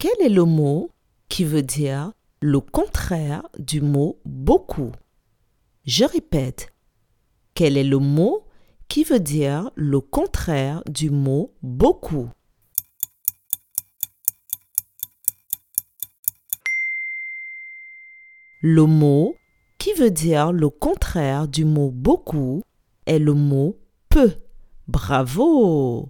Quel est le mot qui veut dire le contraire du mot beaucoup? Je répète. Quel est le mot qui veut dire le contraire du mot beaucoup? Le mot qui veut dire le contraire du mot beaucoup est le mot peu. Bravo